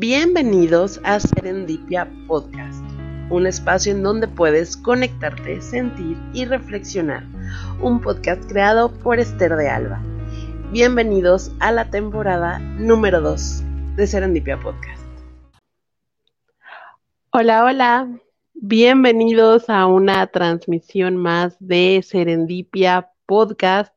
Bienvenidos a Serendipia Podcast, un espacio en donde puedes conectarte, sentir y reflexionar. Un podcast creado por Esther de Alba. Bienvenidos a la temporada número 2 de Serendipia Podcast. Hola, hola. Bienvenidos a una transmisión más de Serendipia Podcast.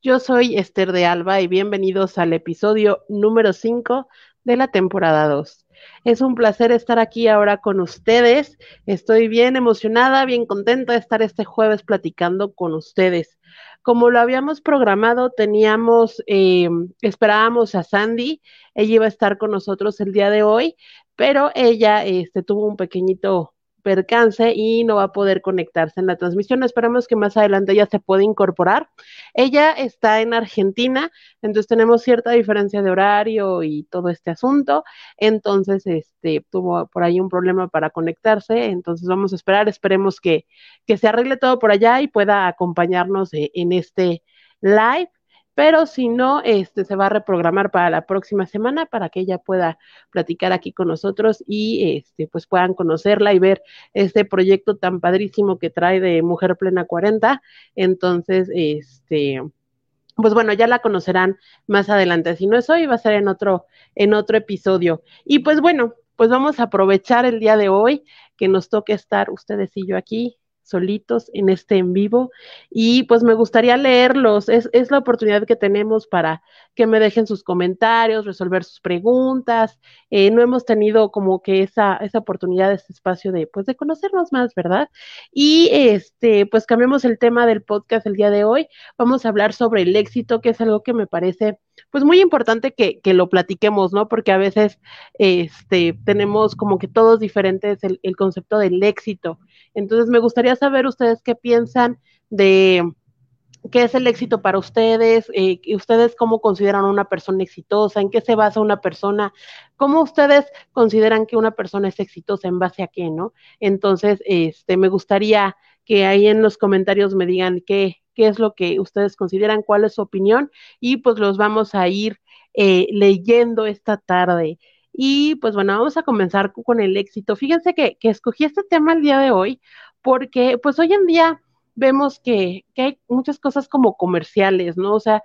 Yo soy Esther de Alba y bienvenidos al episodio número 5 de la temporada 2. Es un placer estar aquí ahora con ustedes. Estoy bien emocionada, bien contenta de estar este jueves platicando con ustedes. Como lo habíamos programado, teníamos, eh, esperábamos a Sandy, ella iba a estar con nosotros el día de hoy, pero ella este, tuvo un pequeñito percance y no va a poder conectarse en la transmisión. Esperamos que más adelante ella se pueda incorporar. Ella está en Argentina, entonces tenemos cierta diferencia de horario y todo este asunto. Entonces, este, tuvo por ahí un problema para conectarse. Entonces vamos a esperar, esperemos que, que se arregle todo por allá y pueda acompañarnos eh, en este live pero si no, este se va a reprogramar para la próxima semana para que ella pueda platicar aquí con nosotros y este pues puedan conocerla y ver este proyecto tan padrísimo que trae de Mujer Plena 40. Entonces, este pues bueno, ya la conocerán más adelante. Si no es hoy, va a ser en otro, en otro episodio. Y pues bueno, pues vamos a aprovechar el día de hoy que nos toque estar ustedes y yo aquí solitos en este en vivo y pues me gustaría leerlos. Es, es, la oportunidad que tenemos para que me dejen sus comentarios, resolver sus preguntas. Eh, no hemos tenido como que esa, esa oportunidad, ese espacio de pues de conocernos más, ¿verdad? Y este, pues cambiamos el tema del podcast el día de hoy. Vamos a hablar sobre el éxito, que es algo que me parece pues muy importante que, que lo platiquemos, ¿no? Porque a veces este, tenemos como que todos diferentes el, el concepto del éxito. Entonces me gustaría saber ustedes qué piensan de qué es el éxito para ustedes, eh, ustedes cómo consideran una persona exitosa, en qué se basa una persona, cómo ustedes consideran que una persona es exitosa, en base a qué, ¿no? Entonces, este, me gustaría que ahí en los comentarios me digan qué, qué es lo que ustedes consideran, cuál es su opinión, y pues los vamos a ir eh, leyendo esta tarde. Y pues bueno, vamos a comenzar con el éxito. Fíjense que, que escogí este tema el día de hoy porque pues hoy en día vemos que, que, hay muchas cosas como comerciales, ¿no? O sea,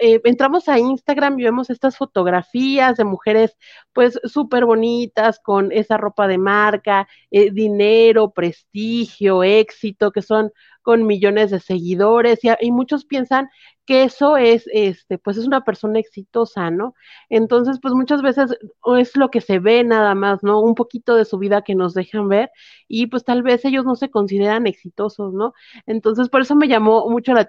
eh, entramos a Instagram y vemos estas fotografías de mujeres pues súper bonitas con esa ropa de marca, eh, dinero, prestigio, éxito, que son con millones de seguidores y, muchos piensan que eso es, este, pues es una persona exitosa, ¿no? Entonces, pues muchas veces es lo que se ve nada más, ¿no? Un poquito de su vida que nos dejan ver y pues tal vez ellos no se consideran exitosos, ¿no? Entonces, por eso me llamó mucho la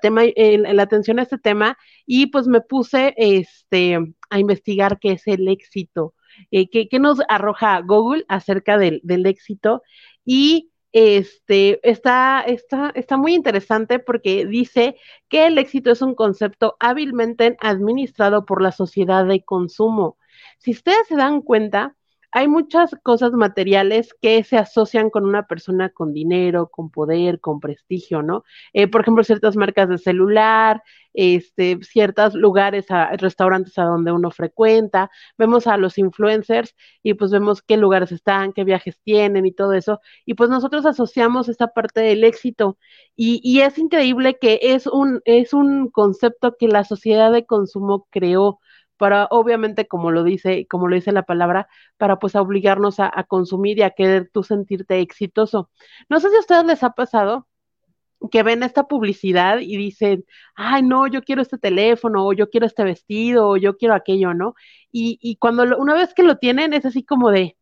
atención a este tema y pues me puse, este, a investigar qué es el éxito, eh, qué, qué nos arroja Google acerca del, del éxito y este, está, está, está muy interesante porque dice que el éxito es un concepto hábilmente administrado por la sociedad de consumo. Si ustedes se dan cuenta, hay muchas cosas materiales que se asocian con una persona con dinero, con poder, con prestigio, ¿no? Eh, por ejemplo, ciertas marcas de celular, este, ciertos lugares, a, restaurantes a donde uno frecuenta, vemos a los influencers y pues vemos qué lugares están, qué viajes tienen y todo eso, y pues nosotros asociamos esta parte del éxito y, y es increíble que es un, es un concepto que la sociedad de consumo creó para obviamente como lo dice, como lo dice la palabra, para pues obligarnos a, consumir y a querer tú sentirte exitoso. No sé si a ustedes les ha pasado que ven esta publicidad y dicen, ay, no, yo quiero este teléfono, o yo quiero este vestido, o yo quiero aquello, ¿no? Y, y cuando lo, una vez que lo tienen es así como de,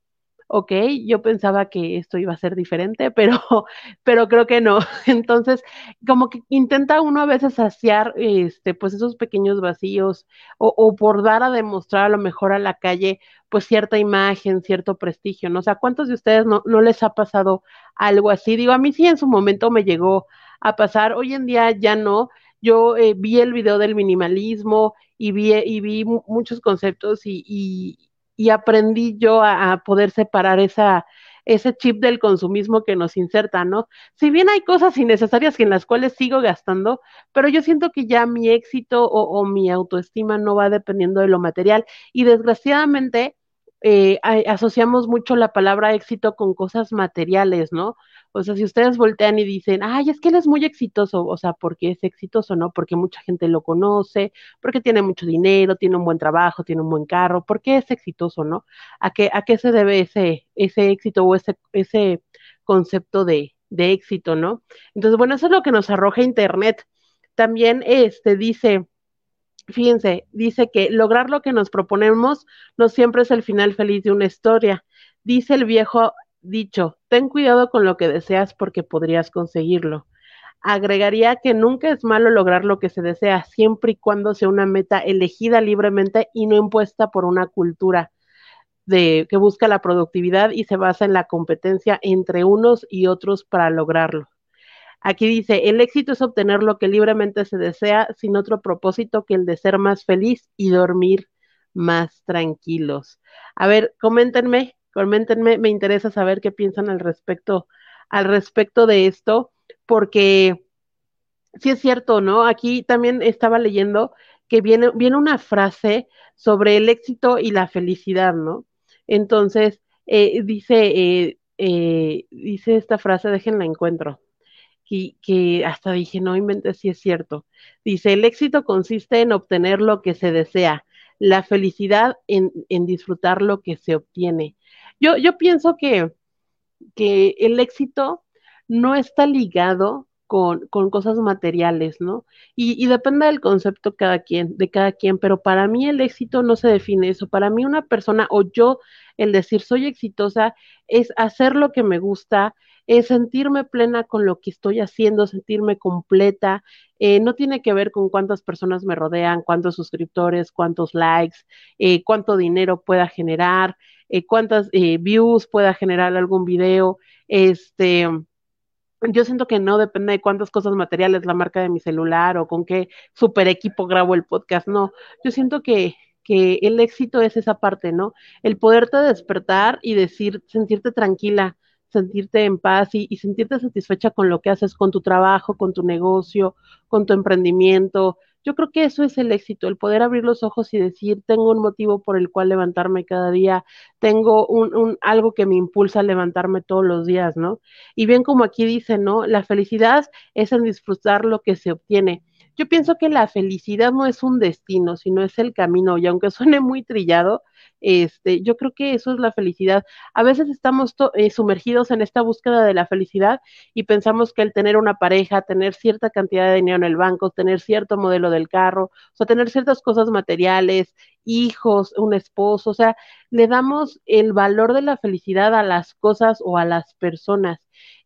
ok, yo pensaba que esto iba a ser diferente, pero, pero creo que no. Entonces, como que intenta uno a veces saciar, este, pues esos pequeños vacíos, o, o por dar a demostrar a lo mejor a la calle, pues cierta imagen, cierto prestigio, ¿no? O ¿cuántos de ustedes no, no les ha pasado algo así? Digo, a mí sí en su momento me llegó a pasar, hoy en día ya no. Yo eh, vi el video del minimalismo y vi, y vi muchos conceptos y, y y aprendí yo a, poder separar esa, ese chip del consumismo que nos inserta, ¿no? Si bien hay cosas innecesarias en las cuales sigo gastando, pero yo siento que ya mi éxito o, o mi autoestima no va dependiendo de lo material y desgraciadamente eh, asociamos mucho la palabra éxito con cosas materiales, ¿no? O sea, si ustedes voltean y dicen, ay, es que él es muy exitoso, o sea, porque es exitoso, ¿no? Porque mucha gente lo conoce, porque tiene mucho dinero, tiene un buen trabajo, tiene un buen carro, ¿por qué es exitoso, no? ¿A qué, a qué se debe ese, ese éxito o ese, ese concepto de, de éxito, ¿no? Entonces, bueno, eso es lo que nos arroja Internet. También este dice, fíjense, dice que lograr lo que nos proponemos no siempre es el final feliz de una historia. Dice el viejo dicho, ten cuidado con lo que deseas porque podrías conseguirlo. Agregaría que nunca es malo lograr lo que se desea, siempre y cuando sea una meta elegida libremente y no impuesta por una cultura de, que busca la productividad y se basa en la competencia entre unos y otros para lograrlo. Aquí dice, el éxito es obtener lo que libremente se desea sin otro propósito que el de ser más feliz y dormir más tranquilos. A ver, coméntenme, coméntenme, me interesa saber qué piensan al respecto, al respecto de esto, porque sí es cierto, ¿no? Aquí también estaba leyendo que viene, viene una frase sobre el éxito y la felicidad, ¿no? Entonces, eh, dice, eh, eh, dice esta frase, déjenla encuentro que, hasta dije, no inventes si es cierto. Dice, el éxito consiste en obtener lo que se desea, la felicidad en, disfrutar lo que se obtiene. Yo, yo pienso que, que el éxito no está ligado con, con, cosas materiales, ¿no? Y, y, depende del concepto cada quien, de cada quien, pero para mí el éxito no se define eso. Para mí una persona o yo, el decir soy exitosa, es hacer lo que me gusta, es sentirme plena con lo que estoy haciendo, sentirme completa. Eh, no tiene que ver con cuántas personas me rodean, cuántos suscriptores, cuántos likes, eh, cuánto dinero pueda generar, eh, cuántas views pueda generar algún video. Este, yo siento que no depende de cuántas cosas materiales, la marca de mi celular o con qué super equipo grabo el podcast, no. Yo siento que, que el éxito es esa parte, ¿no? El poderte despertar y decir, sentirte tranquila, sentirte en paz y, sentirte satisfecha con lo que haces, con tu trabajo, con tu negocio, con tu emprendimiento. Yo creo que eso es el éxito, el poder abrir los ojos y decir, tengo un motivo por el cual levantarme cada día, tengo un, un, algo que me impulsa a levantarme todos los días, ¿no? Y bien como aquí dice, ¿no? La felicidad es en disfrutar lo que se obtiene. Yo pienso que la felicidad no es un destino, sino es el camino, y aunque suene muy trillado, este, yo creo que eso es la felicidad. A veces estamos eh, sumergidos en esta búsqueda de la felicidad y pensamos que el tener una pareja, tener cierta cantidad de dinero en el banco, tener cierto modelo del carro, o sea, tener ciertas cosas materiales, hijos, un esposo, o sea, le damos el valor de la felicidad a las cosas o a las personas.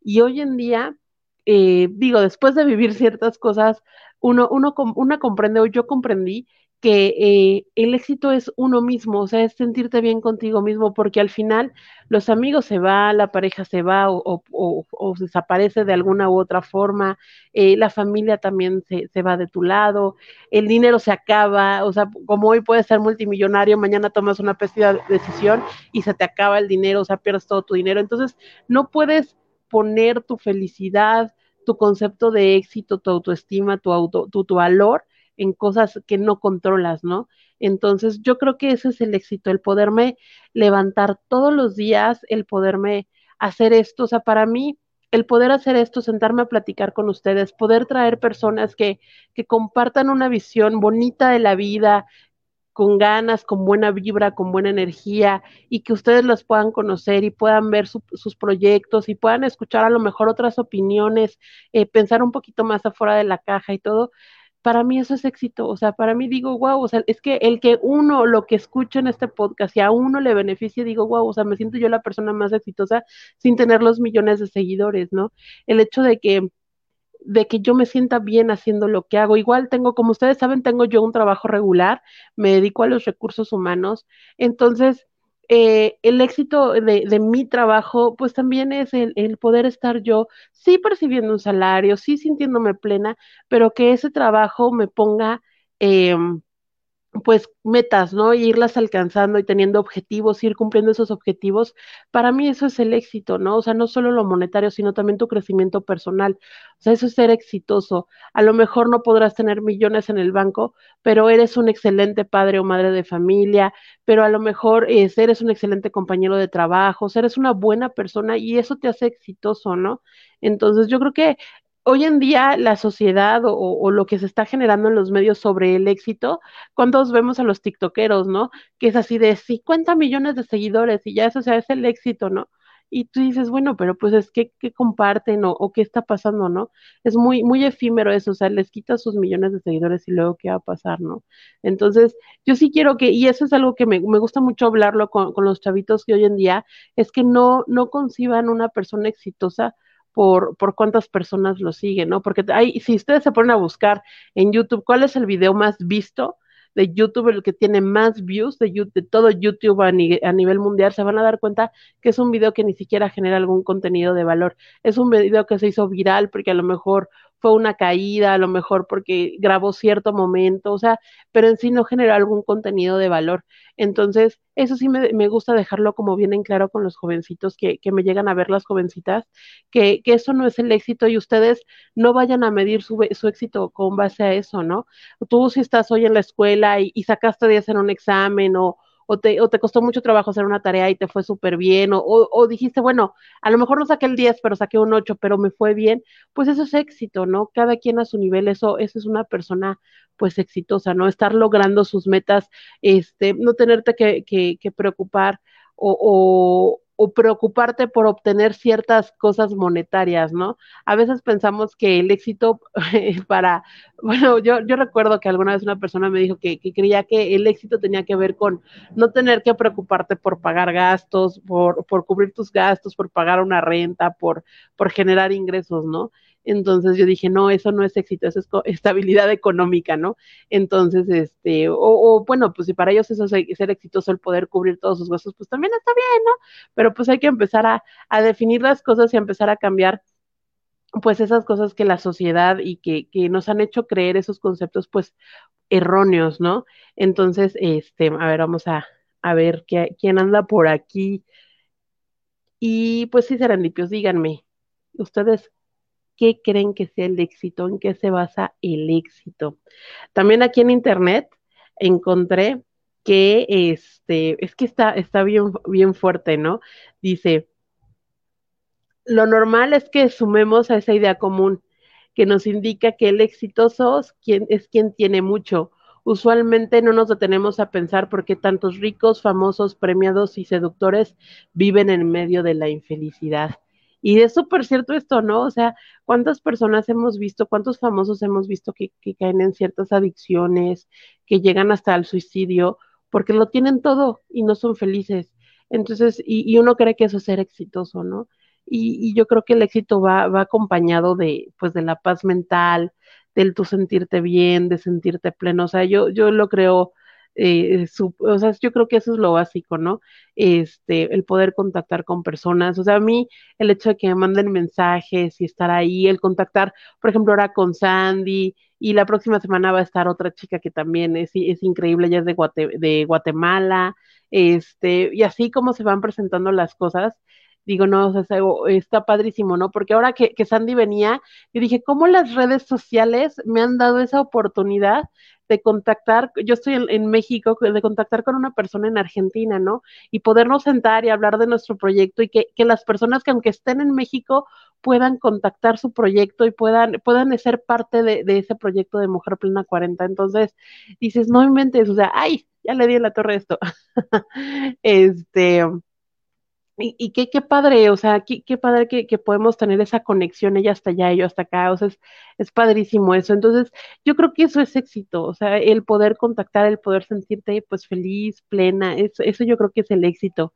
Y hoy en día, eh, digo, después de vivir ciertas cosas, uno, uno, uno comprende o yo comprendí que eh, el éxito es uno mismo, o sea, es sentirte bien contigo mismo, porque al final los amigos se van, la pareja se va o, o, desaparece de alguna u otra forma, eh, la familia también se, se, va de tu lado, el dinero se acaba, o sea, como hoy puedes ser multimillonario, mañana tomas una pésima decisión y se te acaba el dinero, o sea, pierdes todo tu dinero, entonces no puedes poner tu felicidad, tu concepto de éxito, tu autoestima, tu, auto, tu, valor en cosas que no controlas, ¿no? Entonces, yo creo que ese es el éxito, el poderme levantar todos los días, el poderme hacer esto, o sea, para mí, el poder hacer esto, sentarme a platicar con ustedes, poder traer personas que, que compartan una visión bonita de la vida, con ganas, con buena vibra, con buena energía y que ustedes los puedan conocer y puedan ver sus proyectos y puedan escuchar a lo mejor otras opiniones, eh, pensar un poquito más afuera de la caja y todo. Para mí eso es éxito, o sea, para mí digo, wow, o sea, es que el que uno, lo que escucha en este podcast y a uno le beneficie, digo, wow, o sea, me siento yo la persona más exitosa sin tener los millones de seguidores, ¿no? El hecho de que de que yo me sienta bien haciendo lo que hago. Igual tengo, como ustedes saben, tengo yo un trabajo regular, me dedico a los recursos humanos, entonces eh, el éxito de, mi trabajo, pues también es el, poder estar yo, sí percibiendo un salario, sí sintiéndome plena, pero que ese trabajo me ponga... Eh, pues metas, ¿no? Y irlas alcanzando y teniendo objetivos, ir cumpliendo esos objetivos, para mí eso es el éxito, ¿no? O sea, no solo lo monetario, sino también tu crecimiento personal. O sea, eso es ser exitoso. A lo mejor no podrás tener millones en el banco, pero eres un excelente padre o madre de familia, pero a lo mejor eres un excelente compañero de trabajo, o eres una buena persona y eso te hace exitoso, ¿no? Entonces, yo creo que hoy en día la sociedad o, lo que se está generando en los medios sobre el éxito, cuando vemos a los tiktokeros, ¿no? Que es así de 50 millones de seguidores y ya eso o sea, es el éxito, ¿no? Y tú dices, bueno, pero pues es que, ¿qué comparten o, o, qué está pasando, ¿no? Es muy, muy efímero eso, o sea, les quita sus millones de seguidores y luego qué va a pasar, ¿no? Entonces, yo sí quiero que, y eso es algo que me, me gusta mucho hablarlo con, con los chavitos que hoy en día, es que no, no conciban una persona exitosa por, por cuántas personas lo siguen, ¿no? Porque hay, si ustedes se ponen a buscar en YouTube cuál es el video más visto de YouTube, el que tiene más views de, YouTube, de todo YouTube a, a, nivel mundial, se van a dar cuenta que es un video que ni siquiera genera algún contenido de valor. Es un video que se hizo viral porque a lo mejor fue una caída, a lo mejor porque grabó cierto momento, o sea, pero en sí no generó algún contenido de valor. Entonces, eso sí me, me gusta dejarlo como bien en claro con los jovencitos que, que me llegan a ver las jovencitas, que, que, eso no es el éxito y ustedes no vayan a medir su, su, éxito con base a eso, ¿no? Tú si estás hoy en la escuela y, y sacaste 10 en un examen o, o te, o te costó mucho trabajo hacer una tarea y te fue súper bien, o, o, o, dijiste, bueno, a lo mejor no saqué el 10, pero saqué un 8, pero me fue bien, pues eso es éxito, ¿no? Cada quien a su nivel, eso, eso es una persona pues exitosa, ¿no? Estar logrando sus metas, este, no tenerte que, que, que preocupar o, o, preocuparte por obtener ciertas cosas monetarias, ¿no? A veces pensamos que el éxito para, bueno, yo, yo recuerdo que alguna vez una persona me dijo que, que, creía que el éxito tenía que ver con no tener que preocuparte por pagar gastos, por, por cubrir tus gastos, por pagar una renta, por, por generar ingresos, ¿no? Entonces yo dije, no, eso no es éxito, eso es estabilidad económica, ¿no? Entonces, este, o, bueno, pues si para ellos eso es ser exitoso, el poder cubrir todos sus gastos, pues también está bien, ¿no? Pero pues hay que empezar a, a definir las cosas y empezar a cambiar pues esas cosas que la sociedad y que, que nos han hecho creer esos conceptos pues erróneos, ¿no? Entonces, este, a ver, vamos a, a ver quién anda por aquí. Y pues sí, serendipios, díganme, ustedes qué creen que sea el éxito, en qué se basa el éxito. También aquí en internet encontré que este, es que está, está bien, bien fuerte, ¿no? Dice, lo normal es que sumemos a esa idea común que nos indica que el exitoso es quien, es quien tiene mucho. Usualmente no nos detenemos a pensar por qué tantos ricos, famosos, premiados y seductores viven en medio de la infelicidad. Y es súper cierto esto, ¿no? O sea, ¿cuántas personas hemos visto, cuántos famosos hemos visto que, que, caen en ciertas adicciones, que llegan hasta el suicidio, porque lo tienen todo y no son felices? Entonces, y, y uno cree que eso es ser exitoso, ¿no? Y, y, yo creo que el éxito va, va acompañado de, pues, de la paz mental, del tu sentirte bien, de sentirte pleno. O sea, yo, yo lo creo eh, su, o sea, yo creo que eso es lo básico, ¿no? Este, el poder contactar con personas, o sea, a mí el hecho de que me manden mensajes y estar ahí, el contactar, por ejemplo, ahora con Sandy, y la próxima semana va a estar otra chica que también es, es increíble, ella es de, Guate, de Guatemala, este, y así como se van presentando las cosas, digo, no, o sea, está padrísimo, ¿no? Porque ahora que, que Sandy venía, yo dije, ¿cómo las redes sociales me han dado esa oportunidad de contactar, yo estoy en, en, México, de contactar con una persona en Argentina, ¿no? Y podernos sentar y hablar de nuestro proyecto y que, que las personas que aunque estén en México puedan contactar su proyecto y puedan, puedan ser parte de, de ese proyecto de Mujer Plena 40. Entonces, dices, no inventes, o sea, ay, ya le di la torre esto. este, y, qué, qué, padre, o sea, qué, qué padre que, que, podemos tener esa conexión, ella hasta allá, yo hasta acá, o sea, es, es, padrísimo eso. Entonces, yo creo que eso es éxito, o sea, el poder contactar, el poder sentirte pues feliz, plena, eso, eso yo creo que es el éxito.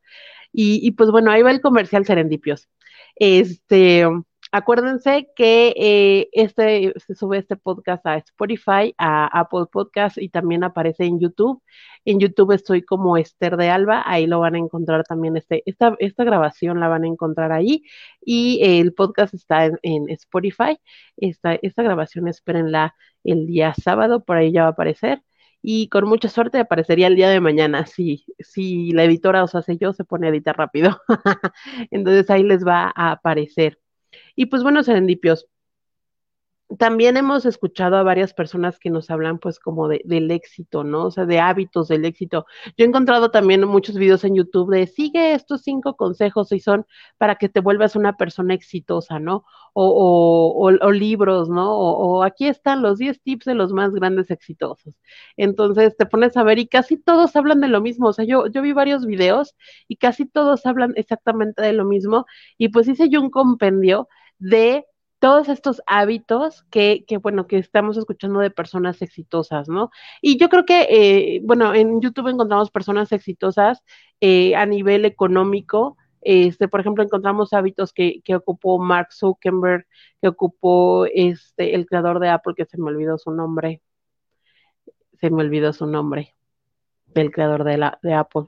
Y, y pues bueno, ahí va el comercial Serendipios. Este, Acuérdense que eh, este se sube este podcast a Spotify, a Apple Podcast y también aparece en YouTube. En YouTube estoy como Esther de Alba, ahí lo van a encontrar también este, esta, esta grabación la van a encontrar ahí y el podcast está en, en Spotify. Esta, esta grabación espérenla el día sábado, por ahí ya va a aparecer. y con mucha suerte aparecería el día de mañana. Si, si la editora os hace yo, se pone a editar rápido. Entonces ahí les va a aparecer. Y pues bueno, serendipios, también hemos escuchado a varias personas que nos hablan pues como de, del éxito, ¿no? O sea, de hábitos del éxito. Yo he encontrado también muchos videos en YouTube de sigue estos cinco consejos y son para que te vuelvas una persona exitosa, ¿no? O, o, o, libros, ¿no? O, aquí están los 10 tips de los más grandes exitosos. Entonces te pones a ver y casi todos hablan de lo mismo. O sea, yo, yo vi varios videos y casi todos hablan exactamente de lo mismo. Y pues hice yo un compendio de todos estos hábitos que, que, bueno, que estamos escuchando de personas exitosas, ¿no? Y yo creo que, eh, bueno, en YouTube encontramos personas exitosas eh, a nivel económico. Este, por ejemplo, encontramos hábitos que, que ocupó Mark Zuckerberg, que ocupó este, el creador de Apple, que se me olvidó su nombre. Se me olvidó su nombre, del creador de, la, de Apple.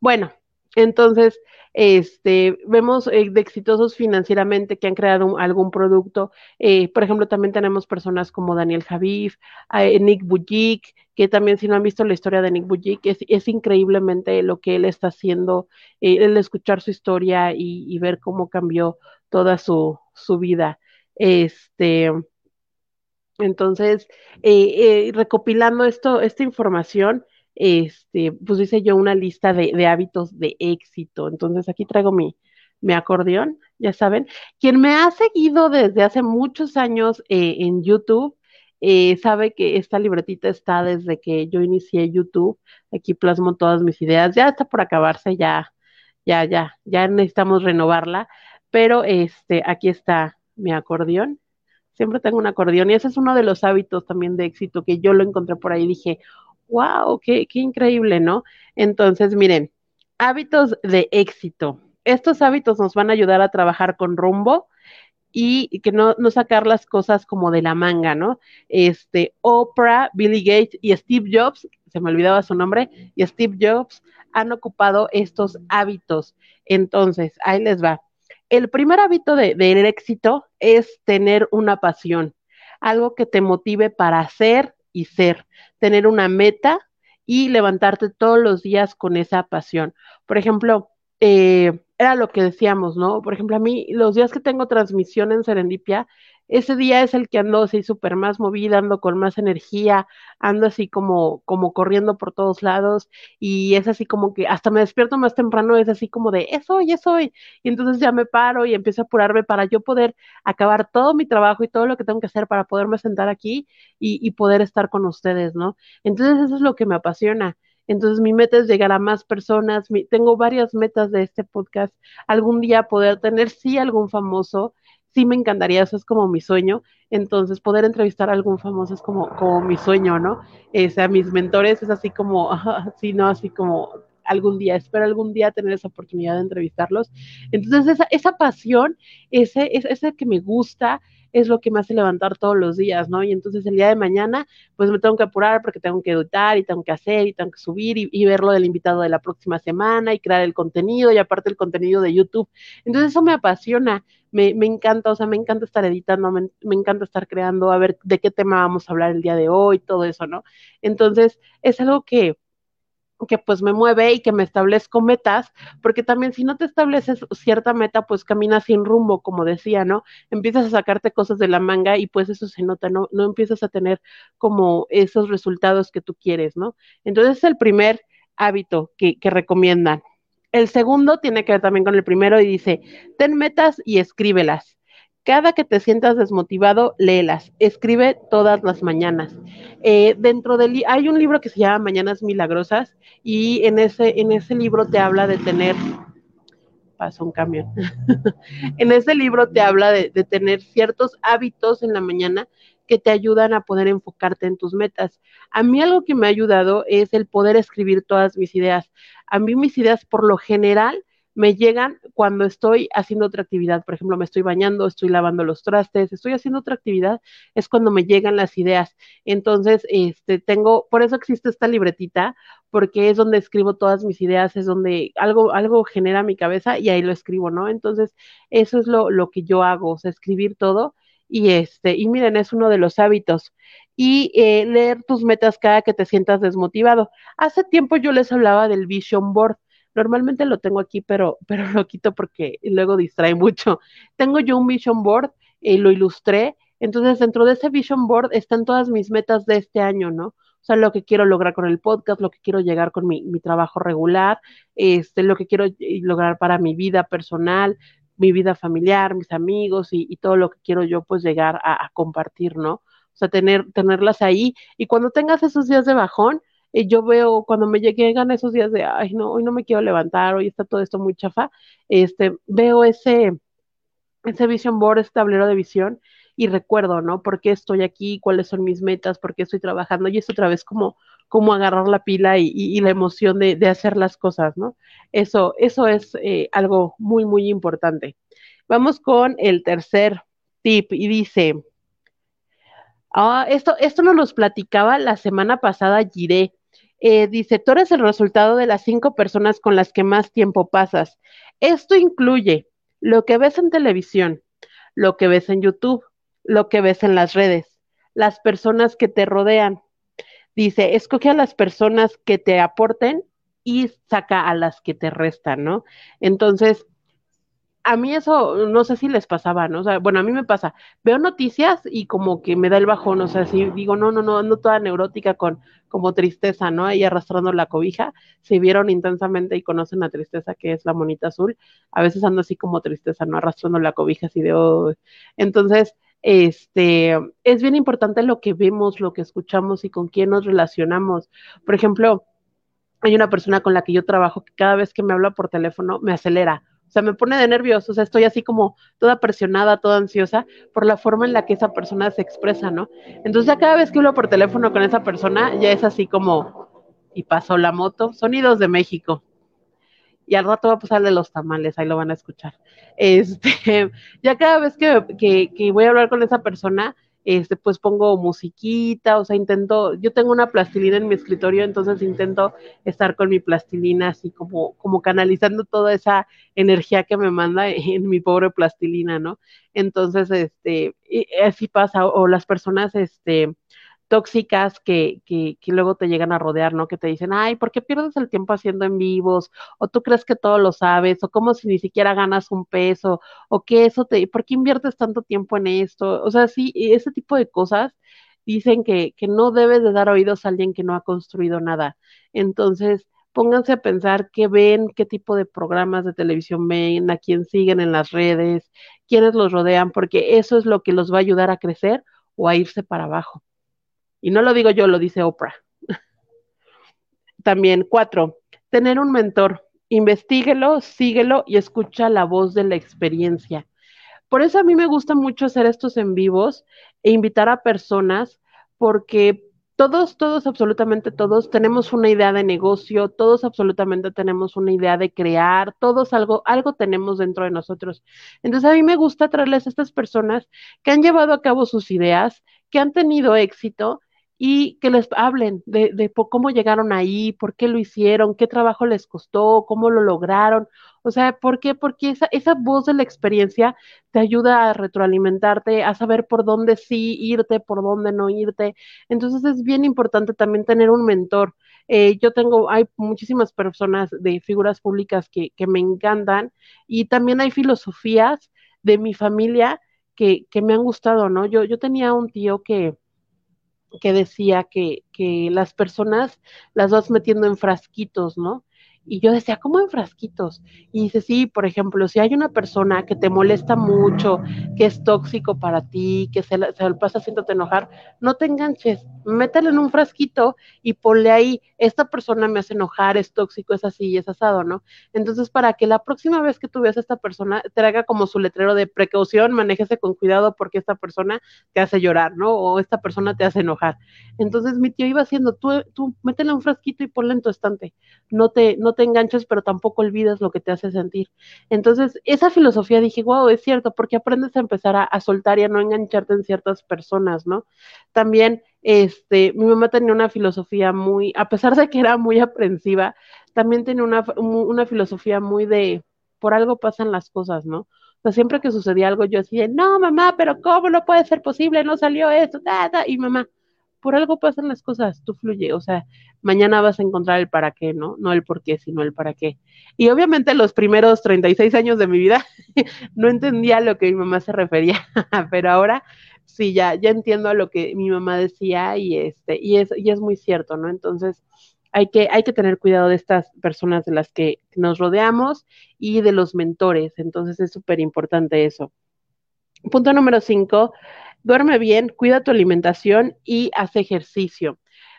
Bueno, entonces, este, vemos eh, de exitosos financieramente que han creado algún producto. Eh, por ejemplo, también tenemos personas como Daniel Javif, eh, Nick Bujik, que también si no han visto la historia de Nick Bujik, es, increíblemente lo que él está haciendo, el escuchar su historia y, y, ver cómo cambió toda su, su vida. Este, entonces, recopilando esto, esta información, este, pues hice yo una lista de, hábitos de éxito. Entonces aquí traigo mi, mi acordeón, ya saben. Quien me ha seguido desde hace muchos años eh, en YouTube, eh, sabe que esta libretita está desde que yo inicié YouTube. Aquí plasmo todas mis ideas. Ya está por acabarse, ya, ya, ya, ya necesitamos renovarla. Pero este, aquí está mi acordeón. Siempre tengo un acordeón y ese es uno de los hábitos también de éxito que yo lo encontré por ahí. Dije, wow, qué, increíble, ¿no? Entonces, miren, hábitos de éxito. Estos hábitos nos van a ayudar a trabajar con rumbo y que no, no sacar las cosas como de la manga, ¿no? Este, Oprah, Billy Gates y Steve Jobs, se me olvidaba su nombre, y Steve Jobs han ocupado estos hábitos. Entonces, ahí les va. El primer hábito de, éxito es tener una pasión, algo que te motive para hacer y ser, tener una meta y levantarte todos los días con esa pasión. Por ejemplo, eh, era lo que decíamos, ¿no? Por ejemplo, a mí los días que tengo transmisión en Serendipia, ese día es el que ando así súper más movida, ando con más energía, ando así como, como corriendo por todos lados y es así como que hasta me despierto más temprano, es así como de, es hoy, es hoy. Y entonces ya me paro y empiezo a apurarme para yo poder acabar todo mi trabajo y todo lo que tengo que hacer para poderme sentar aquí y, y poder estar con ustedes, ¿no? Entonces eso es lo que me apasiona. Entonces mi meta es llegar a más personas. Tengo varias metas de este podcast. Algún día poder tener, sí, algún famoso sí me encantaría, eso es como mi sueño. Entonces, poder entrevistar a algún famoso es como, como mi sueño, ¿no? O sea, mis mentores es así como, así, ¿no? Así como algún día, espero algún día tener esa oportunidad de entrevistarlos. Entonces, esa, esa pasión, ese, ese que me gusta, es lo que me hace levantar todos los días, ¿no? Y entonces el día de mañana, pues me tengo que apurar porque tengo que editar y tengo que hacer y tengo que subir y, ver lo del invitado de la próxima semana y crear el contenido y aparte el contenido de YouTube. Entonces eso me apasiona, me, encanta, o sea, me encanta estar editando, me encanta estar creando, a ver de qué tema vamos a hablar el día de hoy, todo eso, ¿no? Entonces es algo que que pues me mueve y que me establezco metas, porque también si no te estableces cierta meta, pues caminas sin rumbo, como decía, ¿no? Empiezas a sacarte cosas de la manga y pues eso se nota, ¿no? No empiezas a tener como esos resultados que tú quieres, ¿no? Entonces es el primer hábito que, que recomiendan. El segundo tiene que ver también con el primero y dice, ten metas y escríbelas. Cada que te sientas desmotivado, léelas. Escribe todas las mañanas. Eh, dentro del hay un libro que se llama Mañanas Milagrosas y en ese, en ese libro te habla de tener pasó un camión. en ese libro te habla de, de, tener ciertos hábitos en la mañana que te ayudan a poder enfocarte en tus metas. A mí algo que me ha ayudado es el poder escribir todas mis ideas. A mí mis ideas por lo general me llegan cuando estoy haciendo otra actividad, por ejemplo, me estoy bañando, estoy lavando los trastes, estoy haciendo otra actividad, es cuando me llegan las ideas. Entonces, este, tengo, por eso existe esta libretita, porque es donde escribo todas mis ideas, es donde algo, algo genera mi cabeza y ahí lo escribo, ¿no? Entonces, eso es lo, lo que yo hago, o sea, escribir todo. Y este, y miren, es uno de los hábitos. y eh, leer tus metas cada que te sientas desmotivado. Hace tiempo yo les hablaba del vision board. Normalmente lo tengo aquí, pero, pero lo quito porque luego distrae mucho. Tengo yo un vision board, y lo ilustré. Entonces, dentro de ese vision board están todas mis metas de este año, ¿no? O sea, lo que quiero lograr con el podcast, lo que quiero llegar con mi, mi trabajo regular, este, lo que quiero lograr para mi vida personal, mi vida familiar, mis amigos y, todo lo que quiero yo pues llegar a, a compartir, ¿no? O sea, tener, tenerlas ahí. Y cuando tengas esos días de bajón, eh, yo veo cuando me llegan esos días de, ay, no, hoy no me quiero levantar, hoy está todo esto muy chafa, este, veo ese, ese vision board, ese tablero de visión y recuerdo, ¿no? ¿Por qué estoy aquí? ¿Cuáles son mis metas? ¿Por qué estoy trabajando? Y es otra vez como, como agarrar la pila y, la emoción de, de, hacer las cosas, ¿no? Eso, eso es eh, algo muy, muy importante. Vamos con el tercer tip y dice, Ah, esto, esto nos los platicaba la semana pasada Giré. Eh, dice, tú eres el resultado de las cinco personas con las que más tiempo pasas. Esto incluye lo que ves en televisión, lo que ves en YouTube, lo que ves en las redes, las personas que te rodean. Dice, escoge a las personas que te aporten y saca a las que te restan, ¿no? Entonces, a mí eso, no sé si les pasaba, ¿no? O sea, bueno, a mí me pasa, veo noticias y como que me da el bajón, o sea, si digo, no, no, no, ando toda neurótica con como tristeza, ¿no? Ahí arrastrando la cobija, si vieron intensamente y conocen la tristeza que es la monita azul, a veces ando así como tristeza, ¿no? Arrastrando la cobija así de, oh. entonces, este, es bien importante lo que vemos, lo que escuchamos y con quién nos relacionamos. Por ejemplo, hay una persona con la que yo trabajo que cada vez que me habla por teléfono me acelera sea, me pone de nervios, o sea, estoy así como toda presionada, toda ansiosa por la forma en la que esa persona se expresa, ¿no? Entonces ya cada vez que hablo por teléfono con esa persona, ya es así como, y pasó la moto, sonidos de México. Y al rato va a pasar de los tamales, ahí lo van a escuchar. Este, ya cada vez que, que, que voy a hablar con esa persona, este, pues pongo musiquita, o sea, intento, yo tengo una plastilina en mi escritorio, entonces intento estar con mi plastilina así como, como canalizando toda esa energía que me manda en mi pobre plastilina, ¿no? Entonces, este, así pasa, o las personas, este, tóxicas que, que, que, luego te llegan a rodear, ¿no? Que te dicen, ay, ¿por qué pierdes el tiempo haciendo en vivos? O tú crees que todo lo sabes, o como si ni siquiera ganas un peso, o que eso te, ¿por qué inviertes tanto tiempo en esto? O sea, sí, ese tipo de cosas dicen que, que no debes de dar oídos a alguien que no ha construido nada. Entonces, pónganse a pensar qué ven, qué tipo de programas de televisión ven, a quién siguen en las redes, quiénes los rodean, porque eso es lo que los va a ayudar a crecer o a irse para abajo. Y no lo digo yo, lo dice Oprah. También, cuatro, tener un mentor. Investíguelo, síguelo y escucha la voz de la experiencia. Por eso a mí me gusta mucho hacer estos en vivos e invitar a personas porque todos, todos, absolutamente todos tenemos una idea de negocio, todos absolutamente tenemos una idea de crear, todos algo, algo tenemos dentro de nosotros. Entonces a mí me gusta traerles a estas personas que han llevado a cabo sus ideas, que han tenido éxito y que les hablen de, de, cómo llegaron ahí, por qué lo hicieron, qué trabajo les costó, cómo lo lograron. O sea, ¿por qué? Porque esa, esa voz de la experiencia te ayuda a retroalimentarte, a saber por dónde sí irte, por dónde no irte. Entonces es bien importante también tener un mentor. Eh, yo tengo, hay muchísimas personas de figuras públicas que, que me encantan y también hay filosofías de mi familia que, que me han gustado, ¿no? Yo, yo tenía un tío que, que decía que, que las personas las vas metiendo en frasquitos, ¿no? Y yo decía, ¿cómo en frasquitos? Y dice, sí, por ejemplo, si hay una persona que te molesta mucho, que es tóxico para ti, que se, se lo pasa haciéndote enojar, no te enganches, mételo en un frasquito y ponle ahí, esta persona me hace enojar, es tóxico, es así, es asado, ¿no? Entonces, para que la próxima vez que tú veas a esta persona, te haga como su letrero de precaución, manéjese con cuidado porque esta persona te hace llorar, ¿no? O esta persona te hace enojar. Entonces, mi tío iba haciendo, tú, tú métele un frasquito y ponle en tu estante, no te, no te enganches, pero tampoco olvides lo que te hace sentir. Entonces, esa filosofía dije, wow, es cierto, porque aprendes a empezar a, soltar y a no engancharte en ciertas personas, ¿no? También, este, mi mamá tenía una filosofía muy, a pesar de que era muy aprensiva, también tenía una, una filosofía muy de, por algo pasan las cosas, ¿no? O sea, siempre que sucedía algo, yo decía, no, mamá, pero ¿cómo no puede ser posible? No salió esto, da, da. y mamá, por algo pasan las cosas, tú fluye, o sea, mañana vas a encontrar el para qué, ¿no? No el por qué, sino el para qué. Y obviamente los primeros 36 años de mi vida no entendía a lo que mi mamá se refería, pero ahora sí, ya, ya entiendo a lo que mi mamá decía y, este, y, es, y es muy cierto, ¿no? Entonces, hay que, hay que tener cuidado de estas personas de las que nos rodeamos y de los mentores. Entonces, es súper importante eso. Punto número cinco, duerme bien, cuida tu alimentación y haz ejercicio.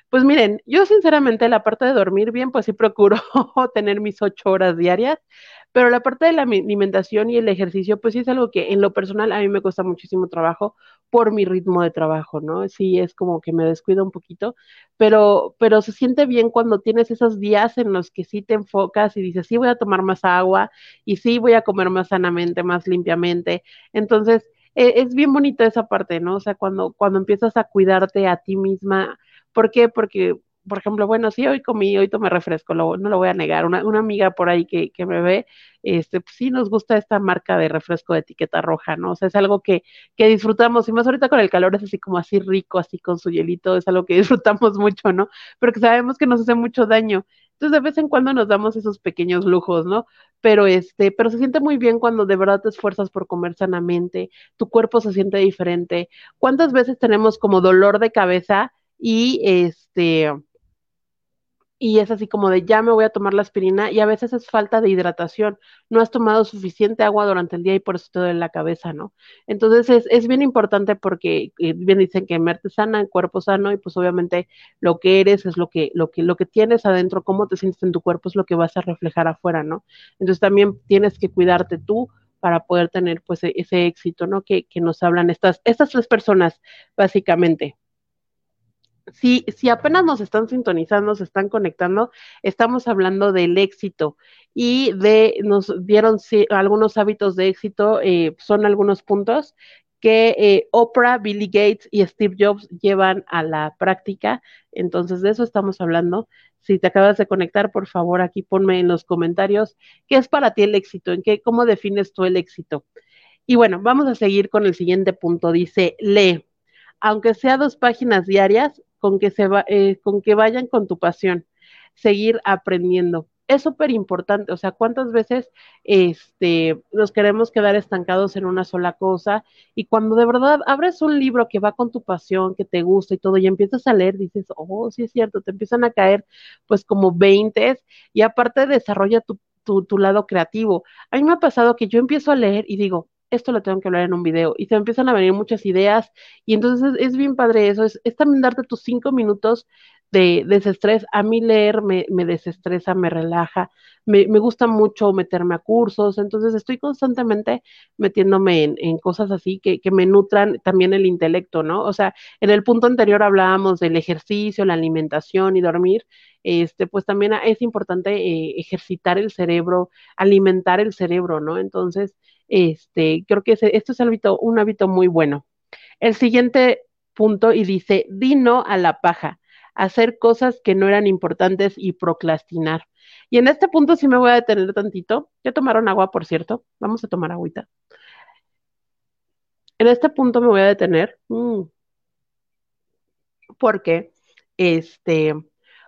Pues miren, yo sinceramente la parte de dormir bien, pues sí procuro tener mis ocho horas diarias, pero la parte de la alimentación y el ejercicio, pues sí es algo que en lo personal a mí me cuesta muchísimo trabajo por mi ritmo de trabajo, ¿no? Sí es como que me descuido un poquito, pero, pero se siente bien cuando tienes esos días en los que sí te enfocas y dices, sí voy a tomar más agua y sí voy a comer más sanamente, más limpiamente. Entonces, es bien bonita esa parte, ¿no? O sea, cuando, cuando empiezas a cuidarte a ti misma, ¿por qué? Porque, por ejemplo, bueno, sí, hoy comí, hoy tomé refresco, no lo voy a negar. Una, una amiga por ahí que, que me ve, este, pues sí nos gusta esta marca de refresco de etiqueta roja, ¿no? O sea, es algo que, que disfrutamos, y más ahorita con el calor es así como así rico, así con su hielito, es algo que disfrutamos mucho, ¿no? Pero que sabemos que nos hace mucho daño. Entonces, de vez en cuando nos damos esos pequeños lujos, ¿no? Pero este, pero se siente muy bien cuando de verdad te esfuerzas por comer sanamente, tu cuerpo se siente diferente. ¿Cuántas veces tenemos como dolor de cabeza y este y es así como de ya me voy a tomar la aspirina y a veces es falta de hidratación, no has tomado suficiente agua durante el día y por eso te duele la cabeza, ¿no? Entonces es, es bien importante porque eh, bien dicen que mente sana, cuerpo sano y pues obviamente lo que eres es lo que, lo que, lo que tienes adentro, cómo te sientes en tu cuerpo es lo que vas a reflejar afuera, ¿no? Entonces también tienes que cuidarte tú para poder tener pues e, ese éxito, ¿no? Que, que nos hablan estas, estas tres personas, básicamente si, si apenas nos están sintonizando, se están conectando, estamos hablando del éxito y de, nos dieron algunos hábitos de éxito, eh, son algunos puntos que eh, Oprah, Billy Gates y Steve Jobs llevan a la práctica. Entonces, de eso estamos hablando. Si te acabas de conectar, por favor, aquí ponme en los comentarios qué es para ti el éxito, en qué, cómo defines tú el éxito. Y bueno, vamos a seguir con el siguiente punto. Dice, lee, aunque sea dos páginas diarias, con que, se va, eh, con que vayan con tu pasión, seguir aprendiendo. Es súper importante, o sea, cuántas veces este, nos queremos quedar estancados en una sola cosa y cuando de verdad abres un libro que va con tu pasión, que te gusta y todo, y empiezas a leer, dices, oh, sí es cierto, te empiezan a caer pues como veintes y aparte desarrolla tu, tu, tu lado creativo. A mí me ha pasado que yo empiezo a leer y digo, esto lo tengo que hablar en un video. Y se empiezan a venir muchas ideas y entonces es, bien padre eso. Es, también darte tus cinco minutos de, desestrés. A mí leer me, desestresa, me relaja. Me, gusta mucho meterme a cursos. Entonces estoy constantemente metiéndome en, cosas así que, me nutran también el intelecto, ¿no? O sea, en el punto anterior hablábamos del ejercicio, la alimentación y dormir. Este, pues también es importante eh, ejercitar el cerebro, alimentar el cerebro, ¿no? Entonces, este, creo que esto es un hábito muy bueno. El siguiente punto y dice, di no a la paja, hacer cosas que no eran importantes y procrastinar. Y en este punto sí me voy a detener tantito. Ya tomaron agua, por cierto. Vamos a tomar agüita. En este punto me voy a detener. Mm, porque, este,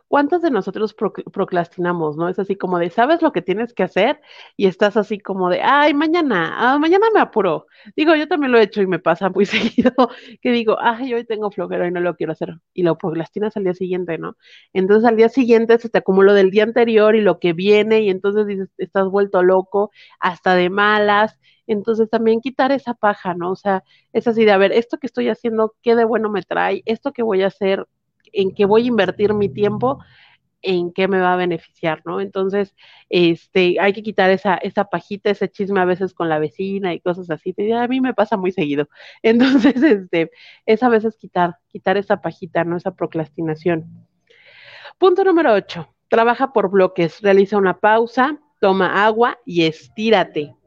¿cuántos de nosotros procrastinamos, no? Es así como de, sabes lo que tienes que hacer y estás así como de, ay, mañana, ah, mañana me apuro. Digo, yo también lo he hecho y me pasa muy seguido que digo, ay, hoy tengo flojera y no lo quiero hacer. Y lo procrastinas al día siguiente, ¿no? Entonces al día siguiente se te acumuló del día anterior y lo que viene y entonces dices, estás vuelto loco, hasta de malas. Entonces también quitar esa paja, ¿no? O sea, es así de, a ver, esto que estoy haciendo, ¿qué de bueno me trae? Esto que voy a hacer, en qué voy a invertir mi tiempo, en qué me va a beneficiar, ¿no? Entonces, este, hay que quitar esa, esa pajita, ese chisme a veces con la vecina y cosas así. A mí me pasa muy seguido. Entonces, este, es a veces quitar, quitar esa pajita, ¿no? Esa procrastinación. Punto número 8. Trabaja por bloques. Realiza una pausa, toma agua y estírate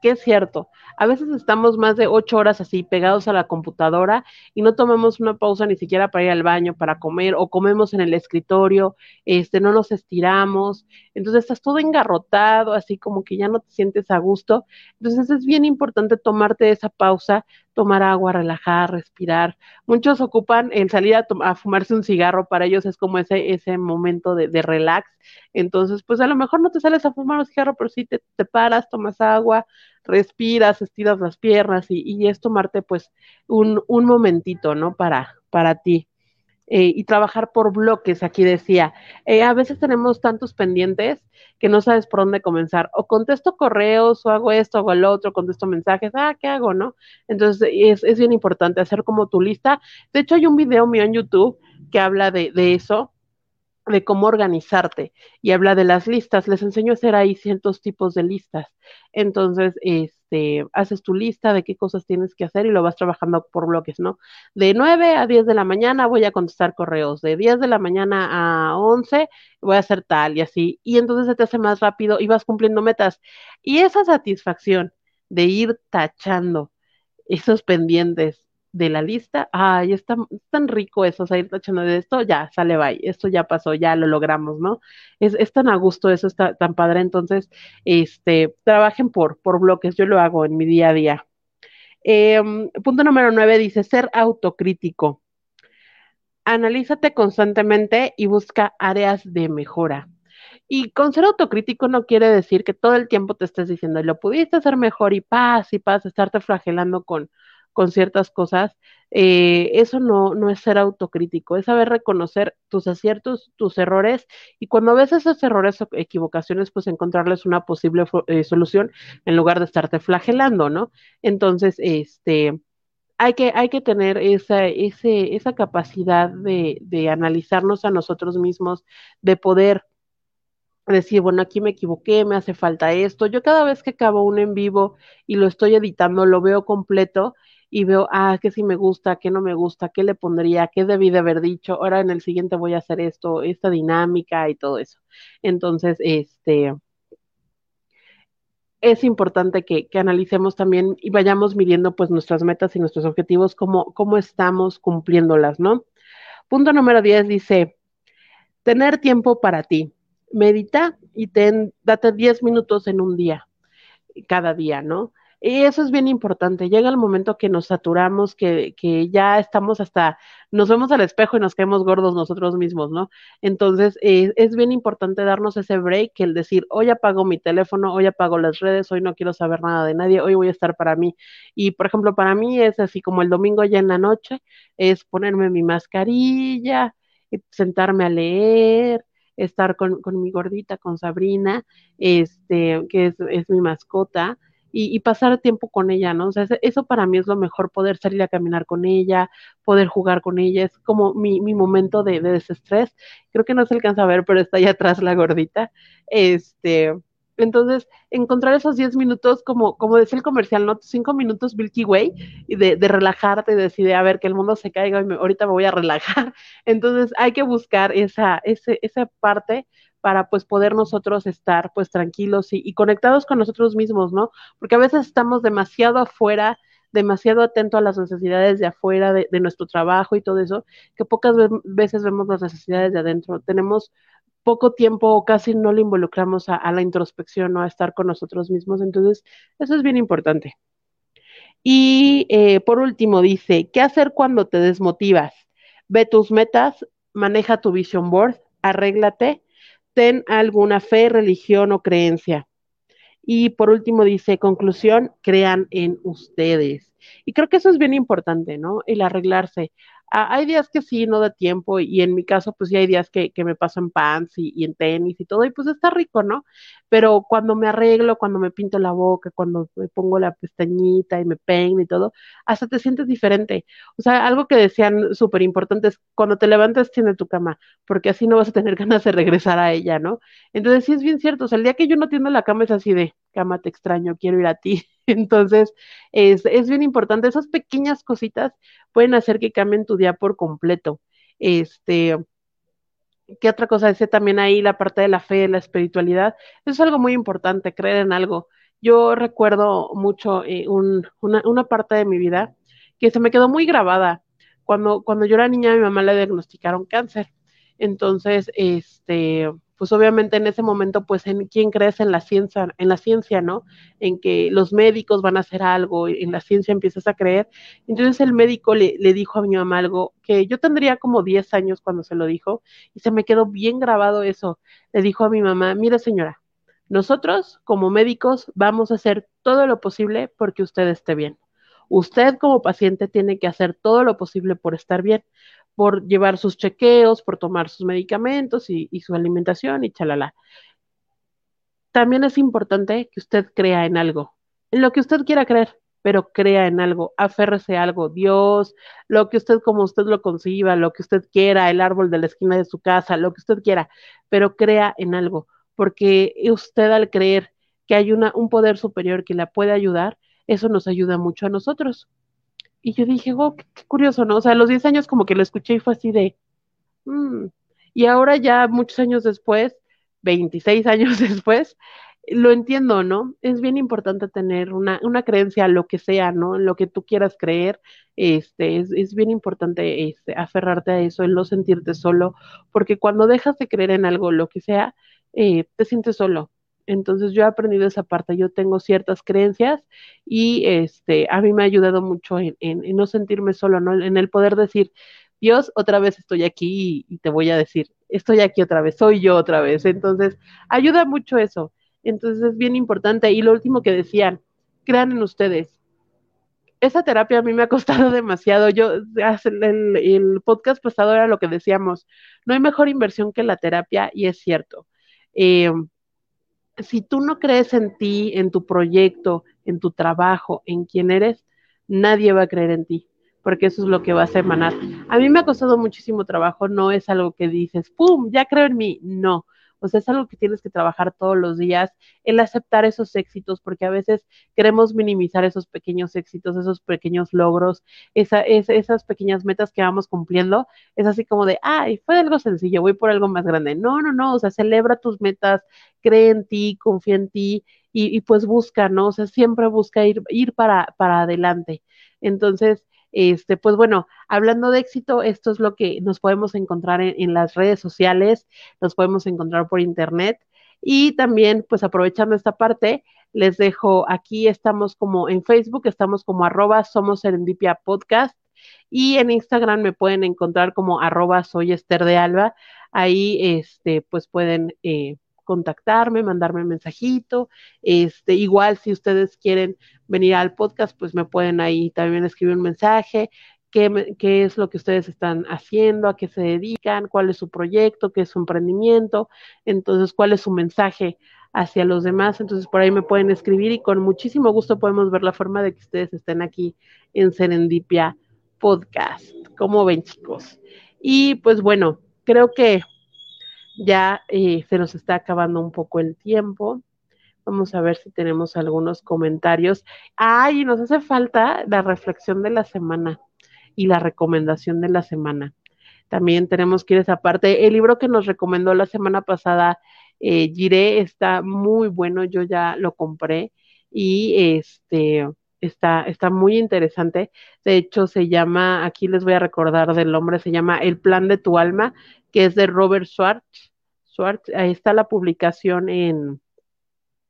que es cierto. A veces estamos más de ocho horas así pegados a la computadora y no tomamos una pausa ni siquiera para ir al baño, para comer, o comemos en el escritorio, este, no nos estiramos. Entonces estás todo engarrotado, así como que ya no te sientes a gusto. Entonces es bien importante tomarte esa pausa, tomar agua, relajar, respirar. Muchos ocupan el salir a, fumarse un cigarro, para ellos es como ese, ese momento de, de, relax. Entonces, pues a lo mejor no te sales a fumar un cigarro, pero sí te, te paras, tomas agua, respiras, estiras las piernas y, y es tomarte pues un, un momentito, ¿no? Para, para ti. Eh, y trabajar por bloques, aquí decía. Eh, a veces tenemos tantos pendientes que no sabes por dónde comenzar. O contesto correos, o hago esto, hago el otro, contesto mensajes, ah, ¿qué hago, no? Entonces es, es bien importante hacer como tu lista. De hecho, hay un video mío en YouTube que habla de, de eso, de cómo organizarte y habla de las listas. Les enseño a hacer ahí cientos tipos de listas. Entonces, este, haces tu lista de qué cosas tienes que hacer y lo vas trabajando por bloques, ¿no? De 9 a 10 de la mañana voy a contestar correos, de 10 de la mañana a 11 voy a hacer tal y así. Y entonces se te hace más rápido y vas cumpliendo metas. Y esa satisfacción de ir tachando esos pendientes de la lista, ay, es tan, tan rico eso, o sea, ir tachando de esto, ya, sale, bye, esto ya pasó, ya lo logramos, ¿no? Es, es tan a gusto, eso está tan padre, entonces, este, trabajen por, por bloques, yo lo hago en mi día a día. Eh, punto número nueve dice, ser autocrítico. Analízate constantemente y busca áreas de mejora. Y con ser autocrítico no quiere decir que todo el tiempo te estés diciendo, lo pudiste hacer mejor y paz y paz, estarte flagelando con, con ciertas cosas, eh, eso no, no es ser autocrítico, es saber reconocer tus aciertos, tus errores, y cuando ves esos errores o equivocaciones, pues encontrarles una posible eh, solución en lugar de estarte flagelando, ¿no? Entonces, este, hay que, hay que tener esa, ese, esa capacidad de, de analizarnos a nosotros mismos, de poder decir, bueno, aquí me equivoqué, me hace falta esto. Yo cada vez que acabo un en vivo y lo estoy editando, lo veo completo y veo, ah, que sí me gusta, que no me gusta, qué le pondría, qué debí de haber dicho, ahora en el siguiente voy a hacer esto, esta dinámica y todo eso. Entonces, este, es importante que, que, analicemos también y vayamos midiendo pues nuestras metas y nuestros objetivos, cómo, cómo estamos cumpliéndolas, ¿no? Punto número 10 dice, tener tiempo para ti. Medita y ten, date 10 minutos en un día, cada día, ¿no? Y eso es bien importante. Llega el momento que nos saturamos, que, que ya estamos hasta, nos vemos al espejo y nos caemos gordos nosotros mismos, ¿no? Entonces, eh, es bien importante darnos ese break, el decir, hoy apago mi teléfono, hoy apago las redes, hoy no quiero saber nada de nadie, hoy voy a estar para mí. Y, por ejemplo, para mí es así como el domingo ya en la noche, es ponerme mi mascarilla, sentarme a leer, estar con, con mi gordita, con Sabrina, este, que es, es mi mascota, y, pasar tiempo con ella, ¿no? O sea, eso para mí es lo mejor, poder salir a caminar con ella, poder jugar con ella, es como mi, mi momento de, de, desestrés. Creo que no se alcanza a ver, pero está ahí atrás la gordita. Este, entonces, encontrar esos 10 minutos, como, como decía el comercial, ¿no? Cinco minutos Milky Way, y de, de relajarte, de decir, a ver, que el mundo se caiga y me, ahorita me voy a relajar. Entonces, hay que buscar esa, ese, esa parte para pues poder nosotros estar pues tranquilos y, conectados con nosotros mismos, ¿no? Porque a veces estamos demasiado afuera, demasiado atento a las necesidades de afuera, de, nuestro trabajo y todo eso, que pocas veces vemos las necesidades de adentro. Tenemos poco tiempo o casi no le involucramos a, a la introspección o ¿no? a estar con nosotros mismos. Entonces, eso es bien importante. Y eh, por último, dice, ¿qué hacer cuando te desmotivas? Ve tus metas, maneja tu vision board, arréglate ten alguna fe, religión o creencia. Y por último dice, conclusión, crean en ustedes. Y creo que eso es bien importante, ¿no? El arreglarse. Hay días que sí, no da tiempo, y en mi caso, pues sí hay días que, me paso en pants y, en tenis y todo, y pues está rico, ¿no? Pero cuando me arreglo, cuando me pinto la boca, cuando me pongo la pestañita y me peino y todo, hasta te sientes diferente. O sea, algo que decían súper importante es cuando te levantas, tiene tu cama, porque así no vas a tener ganas de regresar a ella, ¿no? Entonces sí es bien cierto, o sea, el día que yo no tiendo la cama es así de, cama, te extraño, quiero ir a ti. Entonces, es, es bien importante, esas pequeñas cositas pueden hacer que cambien tu día por completo. Este, ¿qué otra cosa decía también ahí? La parte de la fe, la espiritualidad. Es algo muy importante, creer en algo. Yo recuerdo mucho eh, un, una, una parte de mi vida que se me quedó muy grabada. Cuando, cuando yo era niña, mi mamá le diagnosticaron cáncer. Entonces, este, pues obviamente en ese momento, pues en quién crees en la ciencia, en la ciencia, ¿no? En que los médicos van a hacer algo, en la ciencia empiezas a creer. Entonces el médico le, dijo a mi mamá algo que yo tendría como 10 años cuando se lo dijo y se me quedó bien grabado eso. Le dijo a mi mamá, mire señora, nosotros como médicos vamos a hacer todo lo posible porque usted esté bien. Usted como paciente tiene que hacer todo lo posible por estar bien, por llevar sus chequeos, por tomar sus medicamentos y, su alimentación y chalala. También es importante que usted crea en algo, en lo que usted quiera creer, pero crea en algo, aférrese a algo, Dios, lo que usted como usted lo conciba, lo que usted quiera, el árbol de la esquina de su casa, lo que usted quiera, pero crea en algo, porque usted al creer que hay un poder superior que la puede ayudar, eso nos ayuda mucho a nosotros. Y yo dije, wow, qué, curioso, ¿no? O sea, a los 10 años como que lo escuché y fue así de, mm". y ahora ya muchos años después, 26 años después, lo entiendo, ¿no? Es bien importante tener una, una creencia, lo que sea, ¿no? En lo que tú quieras creer, este, es, es bien importante este, aferrarte a eso, en no sentirte solo, porque cuando dejas de creer en algo, lo que sea, eh, te sientes solo, entonces yo he aprendido esa parte, yo tengo ciertas creencias y este, a mí me ha ayudado mucho en, no sentirme solo, ¿no? En el poder decir, Dios, otra vez estoy aquí y, te voy a decir, estoy aquí otra vez, soy yo otra vez. Entonces, ayuda mucho eso. Entonces es bien importante. Y lo último que decían, crean en ustedes. Esa terapia a mí me ha costado demasiado. Yo, el, el podcast pasado era lo que decíamos, no hay mejor inversión que la terapia y es cierto. Eh, si tú no crees en ti, en tu proyecto, en tu trabajo, en quién eres, nadie va a creer en ti, porque eso es lo que vas a emanar. A mí me ha costado muchísimo trabajo, no es algo que dices, ¡pum!, ya creo en mí, no. O sea, es algo que tienes que trabajar todos los días, el aceptar esos éxitos, porque a veces queremos minimizar esos pequeños éxitos, esos pequeños logros, esa, esas pequeñas metas que vamos cumpliendo. Es así como de, ay, fue algo sencillo, voy por algo más grande. No, no, no, o sea, celebra tus metas, cree en ti, confía en ti y, y pues busca, ¿no? O sea, siempre busca ir, ir para, para adelante. Entonces, este, pues bueno, hablando de éxito, esto es lo que nos podemos encontrar en, las redes sociales, nos podemos encontrar por internet y también, pues aprovechando esta parte, les dejo aquí, estamos como en Facebook, estamos como arroba somos serendipia podcast y en Instagram me pueden encontrar como arroba soy Esther de Alba. Ahí, este, pues pueden eh, contactarme, mandarme un mensajito. Este, igual si ustedes quieren venir al podcast, pues me pueden ahí también escribir un mensaje. Qué, qué, es lo que ustedes están haciendo, a qué se dedican, cuál es su proyecto, qué es su emprendimiento, entonces cuál es su mensaje hacia los demás. Entonces por ahí me pueden escribir y con muchísimo gusto podemos ver la forma de que ustedes estén aquí en Serendipia Podcast. ¿Cómo ven chicos? Y pues bueno, creo que ya eh, se nos está acabando un poco el tiempo. Vamos a ver si tenemos algunos comentarios. Ay, nos hace falta la reflexión de la semana y la recomendación de la semana. También tenemos que ir a esa parte. El libro que nos recomendó la semana pasada, eh, Giré, está muy bueno. Yo ya lo compré y este está, está muy interesante. De hecho, se llama, aquí les voy a recordar del nombre, se llama El plan de tu alma, que es de Robert Schwartz ahí está la publicación en,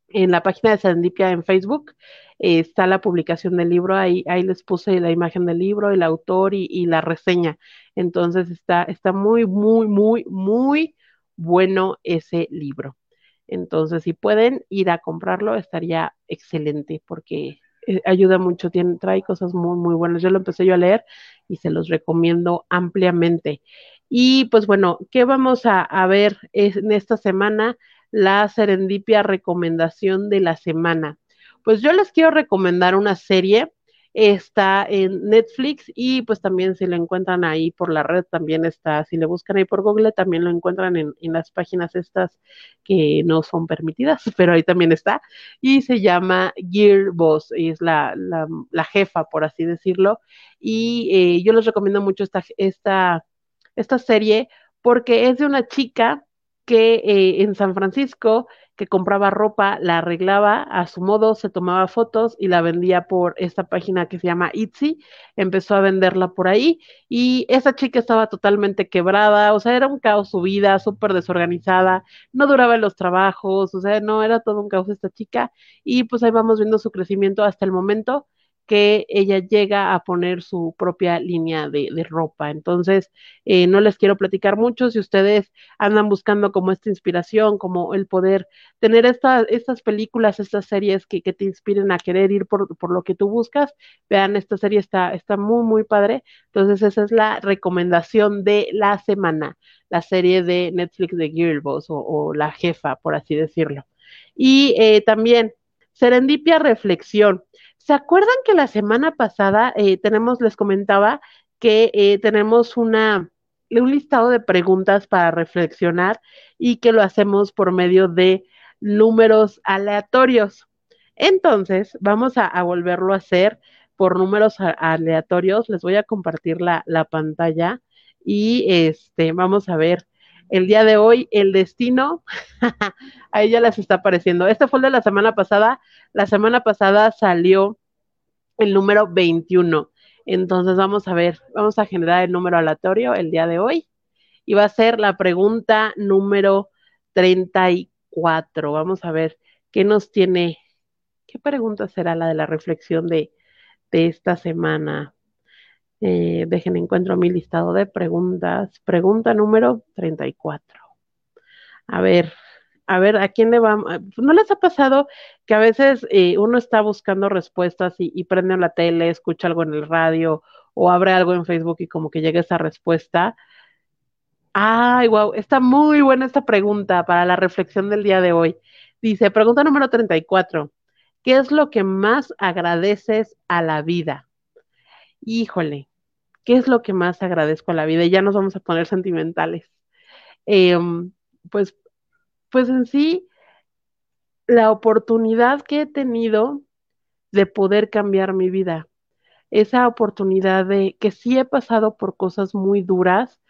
en la página de Sandipia en Facebook, eh, está la publicación del libro, ahí, ahí les puse la imagen del libro, el autor y, la reseña. Entonces está, está muy, muy, muy, muy bueno ese libro. Entonces, si pueden ir a comprarlo, estaría excelente porque eh, ayuda mucho, tiene, trae cosas muy, muy buenas. Yo lo empecé yo a leer y se los recomiendo ampliamente. Y pues bueno, ¿qué vamos a, ver en esta semana? La serendipia recomendación de la semana. Pues yo les quiero recomendar una serie, está en Netflix y pues también si lo encuentran ahí por la red, también está, si le buscan ahí por Google, también lo encuentran en, las páginas estas que no son permitidas, pero ahí también está. Y se llama Gear Boss, y es la, la, jefa, por así decirlo. Y eh, yo les recomiendo mucho esta, esta esta serie porque es de una chica que eh, en San Francisco que compraba ropa, la arreglaba a su modo, se tomaba fotos y la vendía por esta página que se llama Etsy, empezó a venderla por ahí y esa chica estaba totalmente quebrada, o sea, era un caos su vida, súper desorganizada, no duraba en los trabajos, o sea, no, era todo un caos esta chica y pues ahí vamos viendo su crecimiento hasta el momento que ella llega a poner su propia línea de, ropa. Entonces, eh, no les quiero platicar mucho. Si ustedes andan buscando como esta inspiración, como el poder tener estas películas, estas series que, te inspiren a querer ir por, lo que tú buscas, vean, esta serie está, está muy, muy padre. Entonces, esa es la recomendación de la semana, la serie de Netflix de Girlboss o, o La Jefa, por así decirlo. Y eh, también, Serendipia Reflexión. ¿Se acuerdan que la semana pasada eh, tenemos, les comentaba que eh, tenemos una, un listado de preguntas para reflexionar y que lo hacemos por medio de números aleatorios? Entonces, vamos a, volverlo a hacer por números aleatorios. Les voy a compartir la, la pantalla y este, vamos a ver el día de hoy, el destino, a ella les está apareciendo. Este fue el de la semana pasada. La semana pasada salió el número 21. Entonces vamos a ver, vamos a generar el número aleatorio el día de hoy y va a ser la pregunta número 34. Vamos a ver qué nos tiene, qué pregunta será la de la reflexión de, esta semana. Eh, dejen encuentro mi listado de preguntas. Pregunta número 34. A ver, a ver, ¿a quién le va? ¿No les ha pasado que a veces eh, uno está buscando respuestas y, prende la tele, escucha algo en el radio o abre algo en Facebook y como que llega esa respuesta? Ay, wow, está muy buena esta pregunta para la reflexión del día de hoy. Dice, pregunta número 34. ¿Qué es lo que más agradeces a la vida? Híjole, ¿qué es lo que más agradezco a la vida? Y ya nos vamos a poner sentimentales. Em, pues pues en sí, la oportunidad que he tenido de poder cambiar mi vida, esa oportunidad de que sí he pasado por cosas muy duras,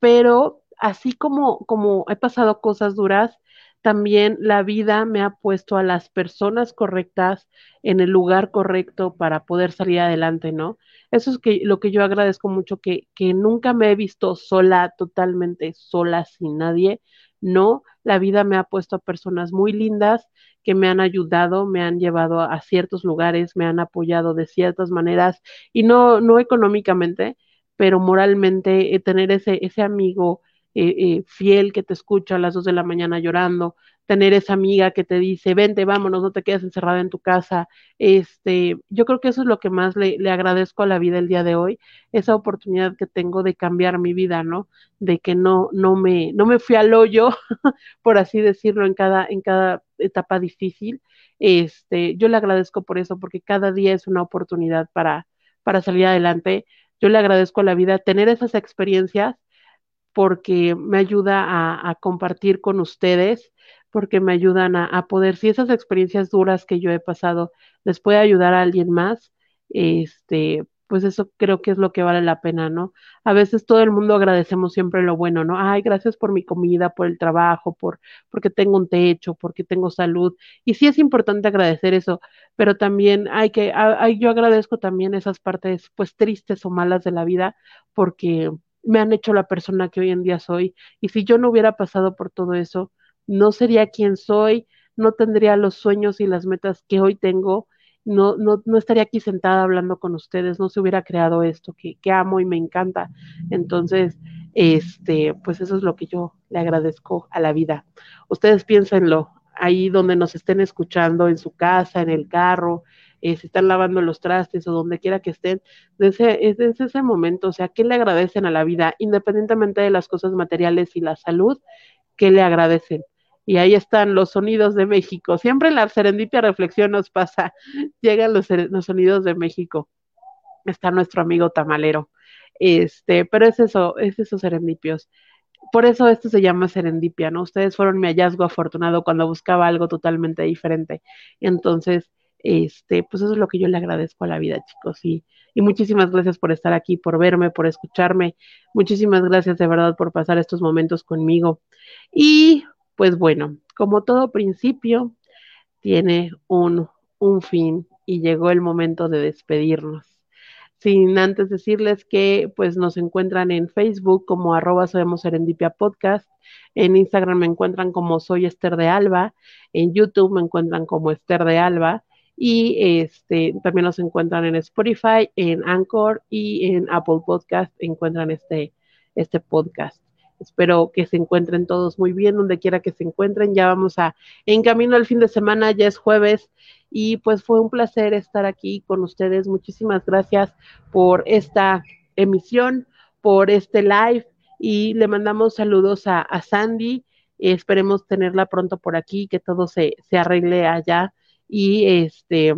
pero así como, como he pasado cosas duras, también la vida me ha puesto a las personas correctas en el lugar correcto para poder salir adelante, ¿no? Eso es que, lo que yo agradezco mucho, que, que nunca me he visto sola, totalmente sola, sin nadie, no, la vida me ha puesto a personas muy lindas que me han ayudado, me han llevado a ciertos lugares, me han apoyado de ciertas maneras y no, no económicamente, pero moralmente, eh, tener ese, ese amigo eh, eh, fiel que te escucha a las dos de la mañana llorando, tener esa amiga que te dice, vente, vámonos, no te quedes encerrada en tu casa. Este, yo creo que eso es lo que más le, le, agradezco a la vida el día de hoy, esa oportunidad que tengo de cambiar mi vida, ¿no? De que no, no me, no me fui al hoyo, por así decirlo, en cada, en cada etapa difícil. Este, yo le agradezco por eso, porque cada día es una oportunidad para, para salir adelante. Yo le agradezco a la vida tener esas experiencias porque me ayuda a, compartir con ustedes porque me ayudan a, poder, si esas experiencias duras que yo he pasado les puede ayudar a alguien más, este, pues eso creo que es lo que vale la pena, ¿no? A veces todo el mundo agradecemos siempre lo bueno, ¿no? Ay, gracias por mi comida, por el trabajo, por porque tengo un techo, porque tengo salud. Y sí es importante agradecer eso, pero también hay que, yo agradezco también esas partes, pues tristes o malas de la vida, porque me han hecho la persona que hoy en día soy. Y si yo no hubiera pasado por todo eso, no sería quien soy, no tendría los sueños y las metas que hoy tengo, no, no, no estaría aquí sentada hablando con ustedes, no se hubiera creado esto que, que amo y me encanta. Entonces, este, pues eso es lo que yo le agradezco a la vida. Ustedes piénsenlo, ahí donde nos estén escuchando, en su casa, en el carro, eh, si están lavando los trastes o donde quiera que estén, desde, desde ese momento, o sea, ¿qué le agradecen a la vida? Independientemente de las cosas materiales y la salud, ¿qué le agradecen? y ahí están los sonidos de México. Siempre en la serendipia reflexión nos pasa, llegan los, sonidos de México. Está nuestro amigo tamalero. Este, pero es eso, es esos serendipios. Por eso esto se llama serendipia, ¿no? Ustedes fueron mi hallazgo afortunado cuando buscaba algo totalmente diferente. Entonces, este, pues eso es lo que yo le agradezco a la vida, chicos. Y, y muchísimas gracias por estar aquí, por verme, por escucharme. Muchísimas gracias de verdad por pasar estos momentos conmigo. Y pues bueno, como todo principio, tiene un, un fin y llegó el momento de despedirnos sin antes decirles que pues nos encuentran en Facebook como arroba Sabemos Serendipia Podcast, en Instagram me encuentran como Soy Esther de Alba, en YouTube me encuentran como Esther de Alba y este también nos encuentran en Spotify, en Anchor y en Apple Podcast encuentran este, este podcast. Espero que se encuentren todos muy bien, donde quiera que se encuentren. Ya vamos a en camino al fin de semana, ya es jueves y pues fue un placer estar aquí con ustedes. Muchísimas gracias por esta emisión, por este live y le mandamos saludos a, Sandy. esperemos tenerla pronto por aquí, que todo se, se arregle allá y este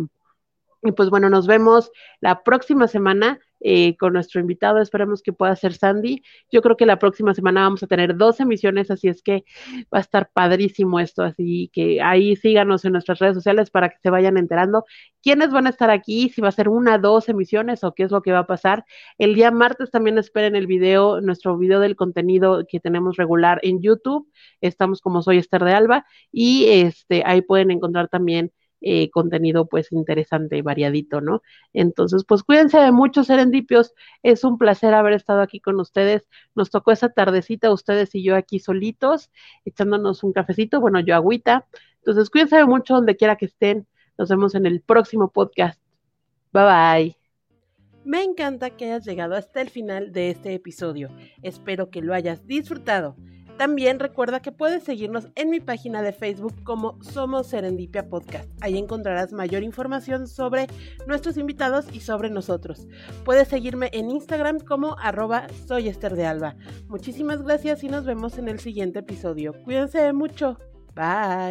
y pues bueno, nos vemos la próxima semana eh, con nuestro invitado. Esperemos que pueda ser Sandy. Yo creo que la próxima semana vamos a tener dos emisiones, así es que va a estar padrísimo esto. Así que ahí síganos en nuestras redes sociales para que se vayan enterando quiénes van a estar aquí, si va a ser una, dos emisiones o qué es lo que va a pasar. El día martes también esperen el video, nuestro video del contenido que tenemos regular en YouTube. Estamos como soy Esther de Alba y este ahí pueden encontrar también eh, contenido pues interesante y variadito, ¿no? Entonces, pues cuídense de muchos serendipios, es un placer haber estado aquí con ustedes, nos tocó esa tardecita ustedes y yo aquí solitos, echándonos un cafecito, bueno, yo agüita, entonces cuídense de mucho donde quiera que estén, nos vemos en el próximo podcast, bye bye. Me encanta que hayas llegado hasta el final de este episodio. Espero que lo hayas disfrutado. También recuerda que puedes seguirnos en mi página de Facebook como Somos Serendipia Podcast. Ahí encontrarás mayor información sobre nuestros invitados y sobre nosotros. Puedes seguirme en Instagram como arroba soy de Alba. Muchísimas gracias y nos vemos en el siguiente episodio. Cuídense mucho. Bye.